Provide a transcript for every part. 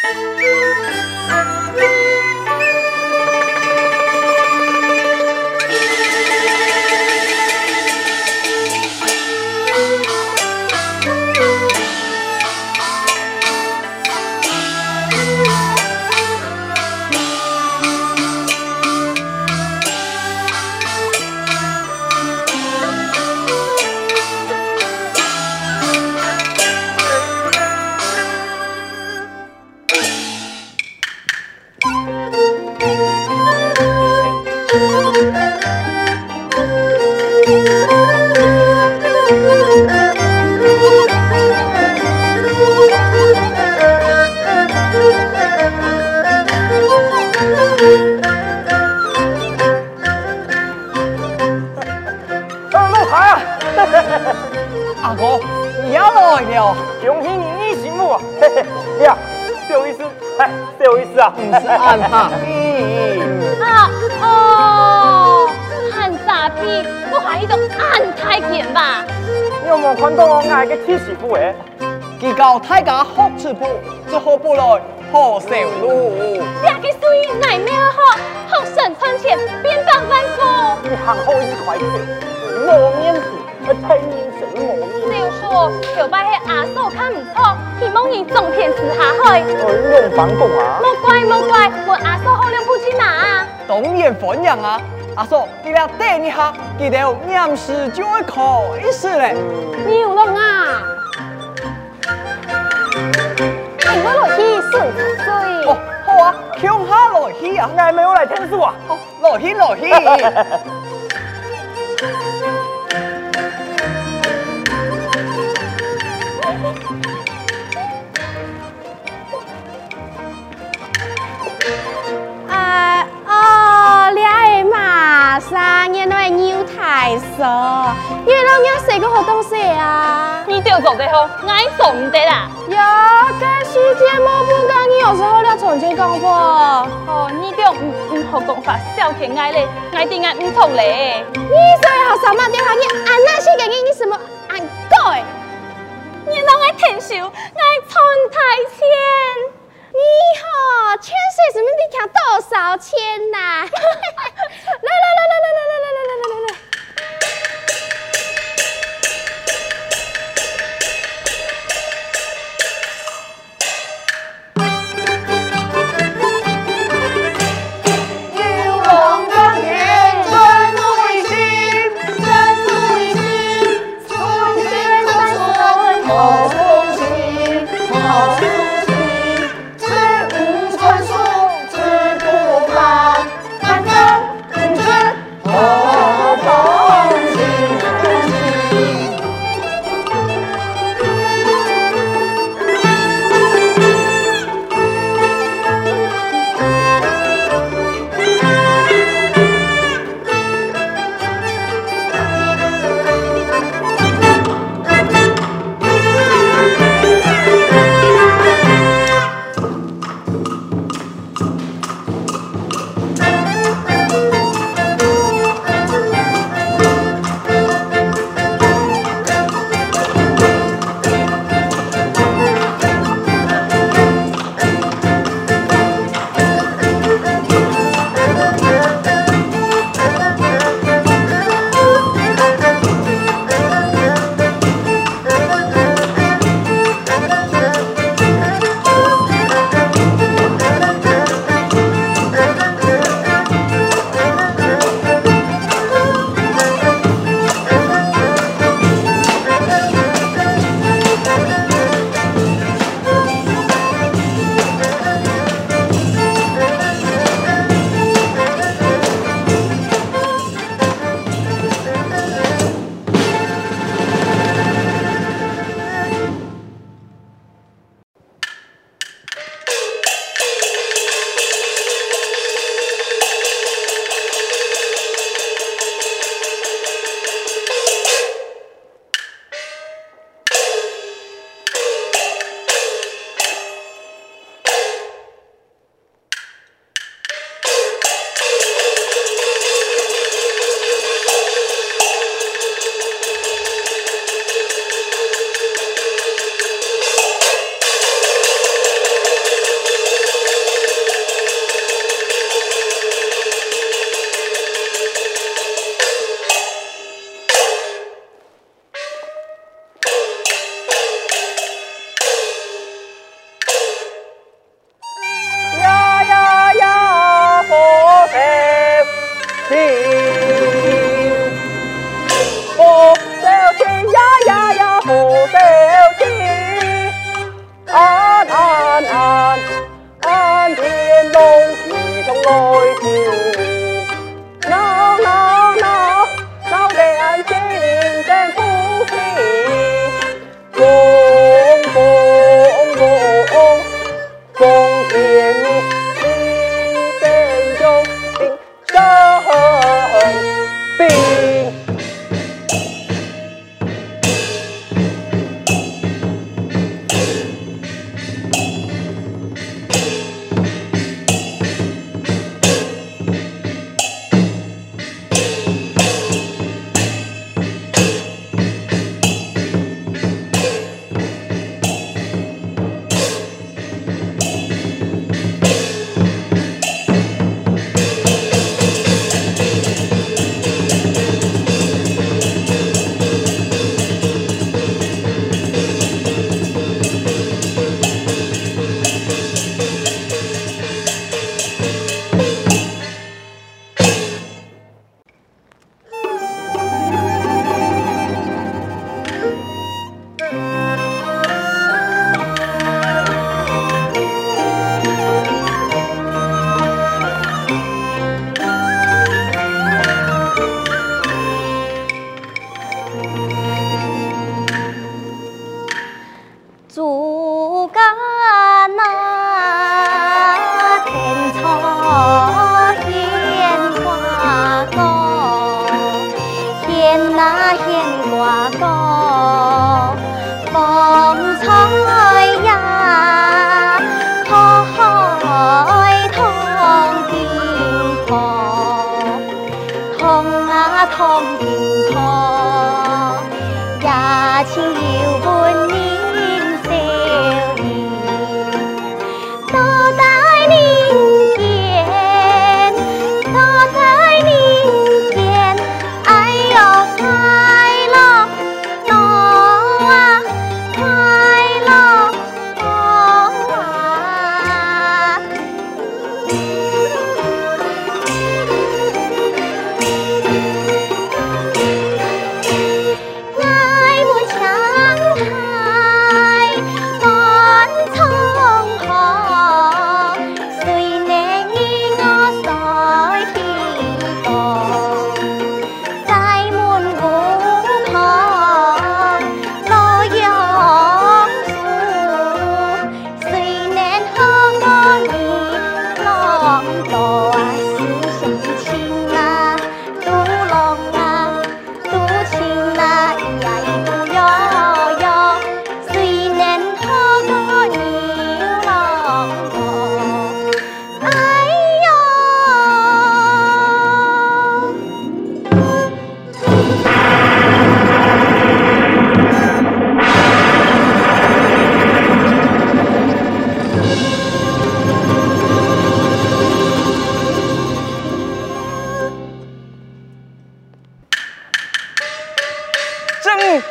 Música 你要来了，恭喜你你媳妇啊！嘿嘿呀，不好意思，哎，不好意思啊，不是俺哈。啊哦，喊啥屁？我怀疑到俺太监吧？你有冇看到我爱个妻媳妇诶？佢教大家学吃补，做好不来好受路。这个水乃咩好？好生存钱，变百万富。你行好一块田，冇面子，还太面神冇面。就说后摆系阿嫂看唔错，希望你种田吃下去。我用房讲啊。莫怪莫怪，我阿嫂好两不起拿。当然欢迎啊！阿嫂，你俩等一下，记得念诗就会开始嘞。牛龙啊！你我落去顺水。哦，好啊，强下落去啊！爱没有来听书啊？哦，落去落去。牛太傻，原来你写个好东西啊！你就做得好，俺做唔得啦。哟，这世界莫不讲，你有时候要重新讲过。哦，你就唔唔好讲法，小气爱咧，爱点爱唔同咧。你所以好什么地方？你按那些给你，你什么按改？你让爱天数，爱存太钱。你好，欠税什么？你欠多少钱呐？来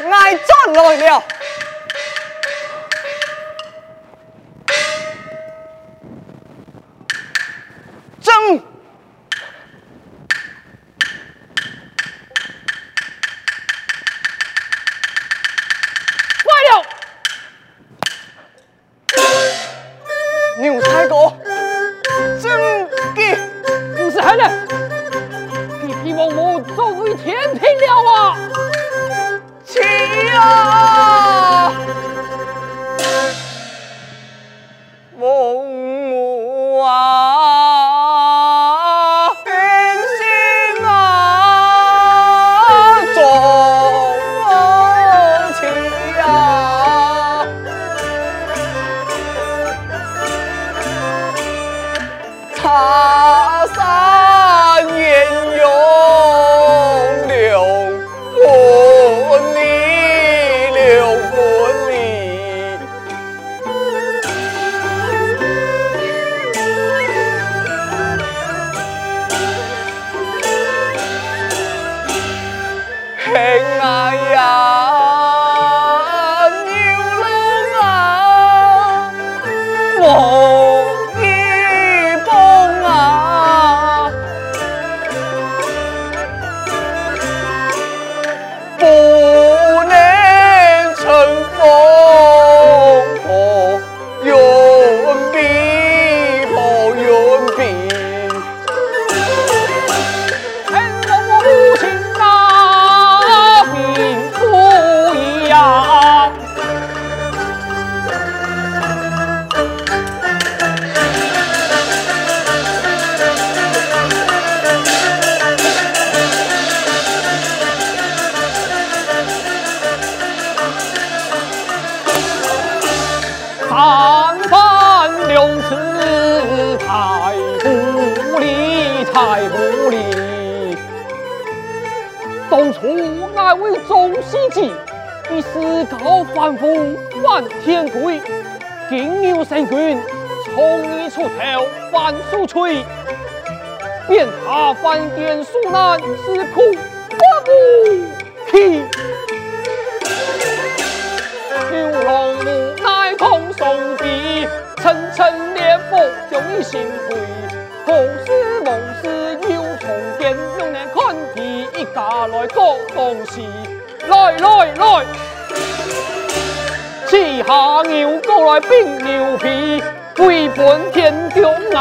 Ngài. 从一出头翻数吹，变他翻天数难是苦我不起。牛郎无奈空送笔，层层烈火将你心灰。何时梦是又重见，用那看皮一家来过东西，来来来。骑下牛过来并牛皮，威奔天中啊！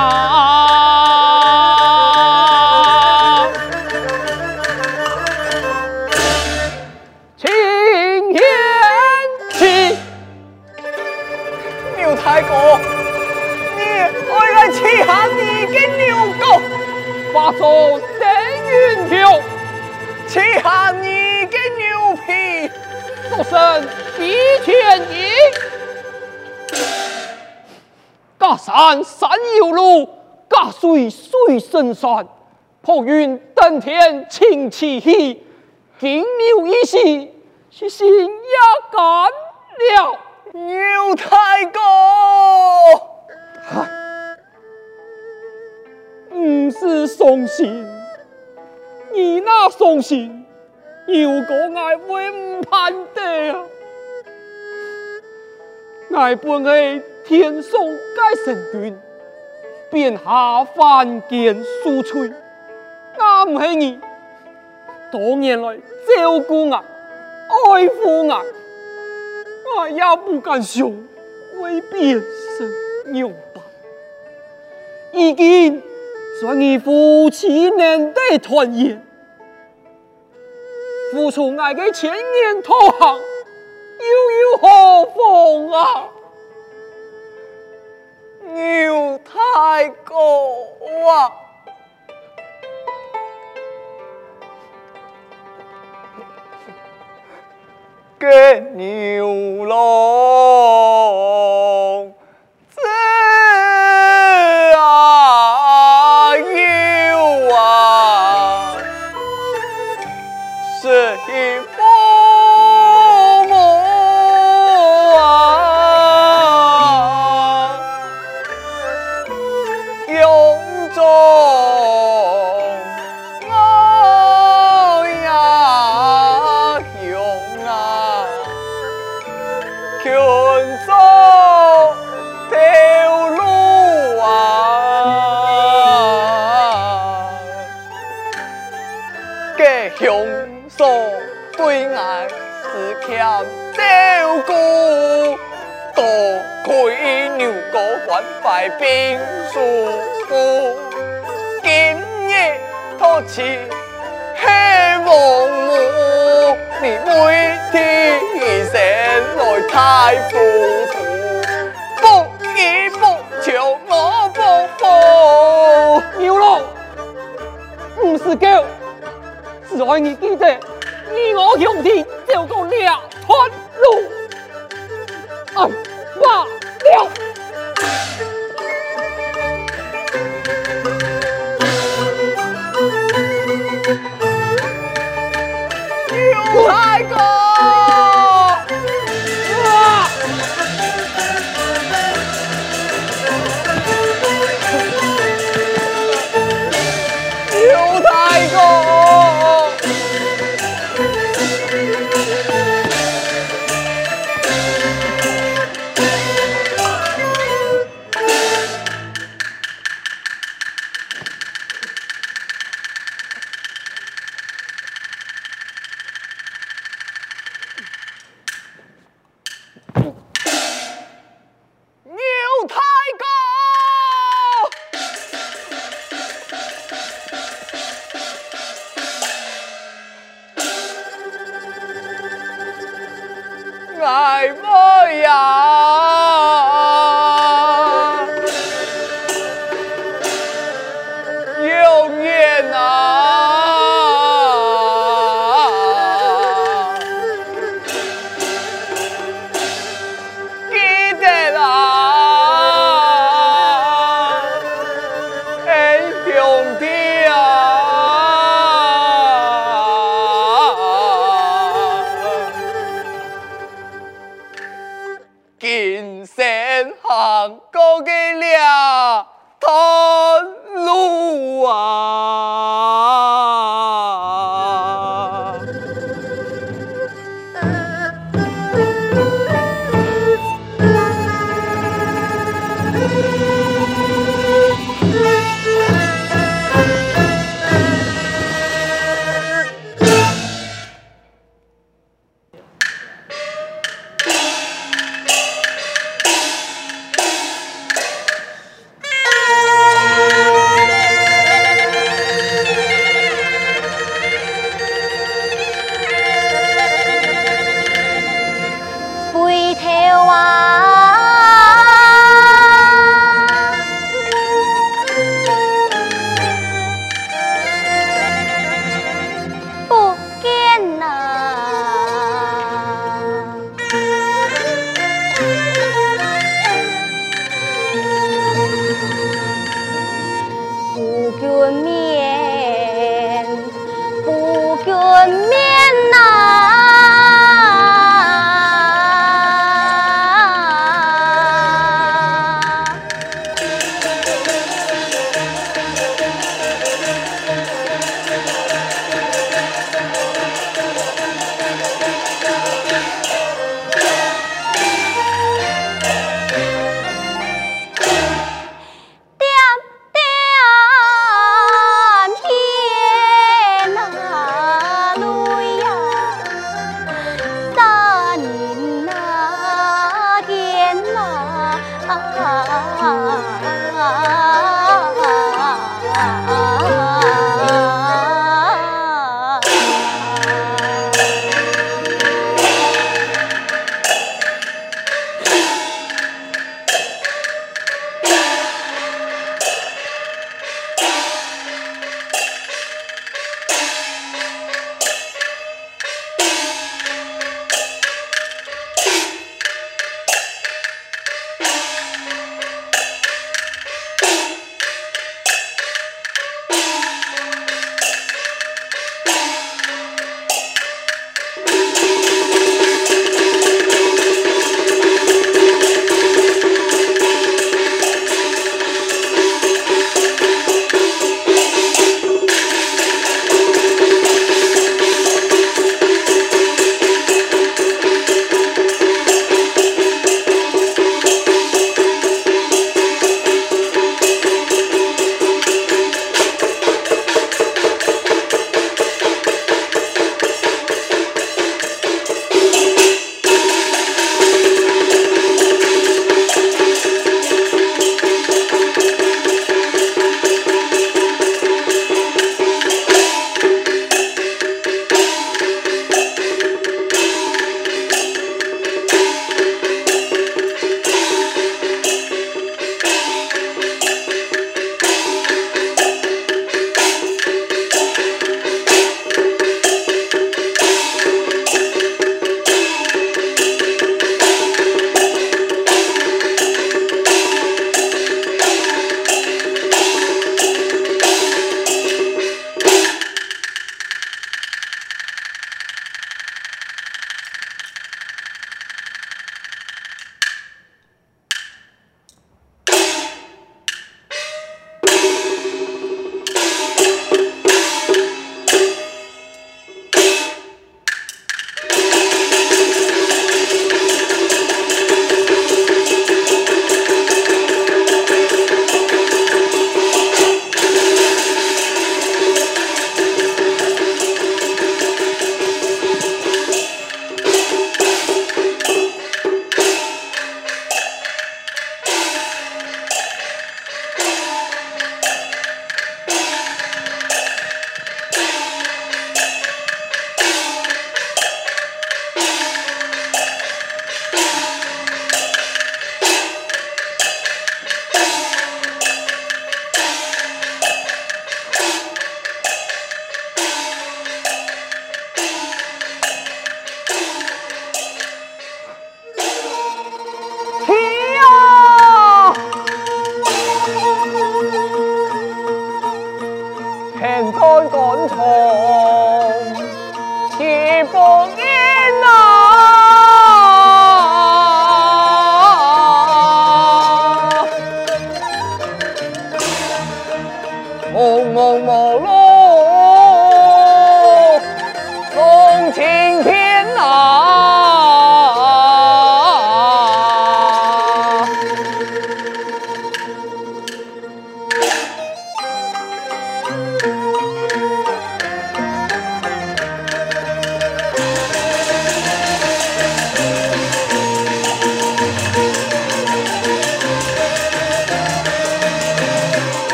青天起，牛太公，你快来骑下你的牛狗，化作电云飘，骑下你的牛皮，做声。一天一，隔山山有路，隔水水生山，破云登天清气喜，金牛一喜，是心也干了。牛太公，嗨，不是伤心，你那伤心，牛哥爱会唔盼得啊？爱本是天上界神君，便下凡间数吹，我唔系你，多年来照顾我、爱护我，我也不敢想会变成牛粑。已经算你夫妻难得团圆，付出爱的千年同行。又有何妨啊？牛太公啊，给牛郎。不是狗，只爱你记得，你我兄弟走过两段路，哎，罢了。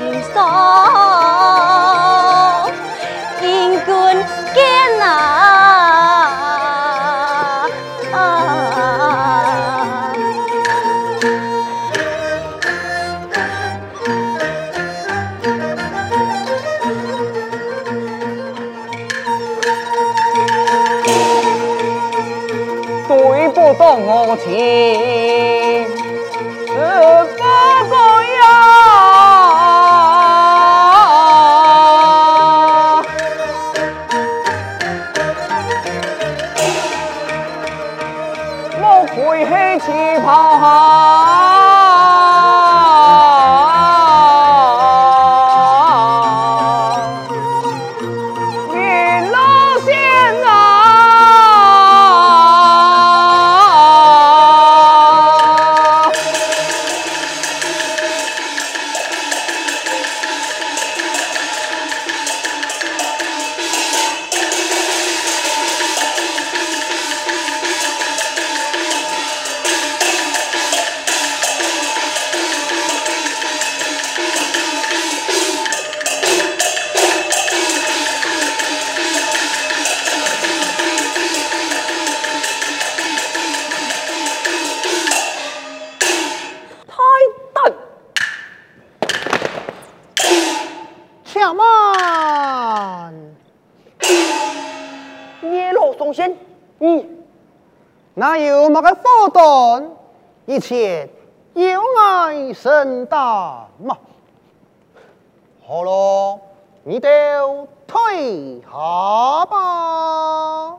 忧伤。嗯，哪有么个手段？一切由爱生大嘛。好了，你都退下吧。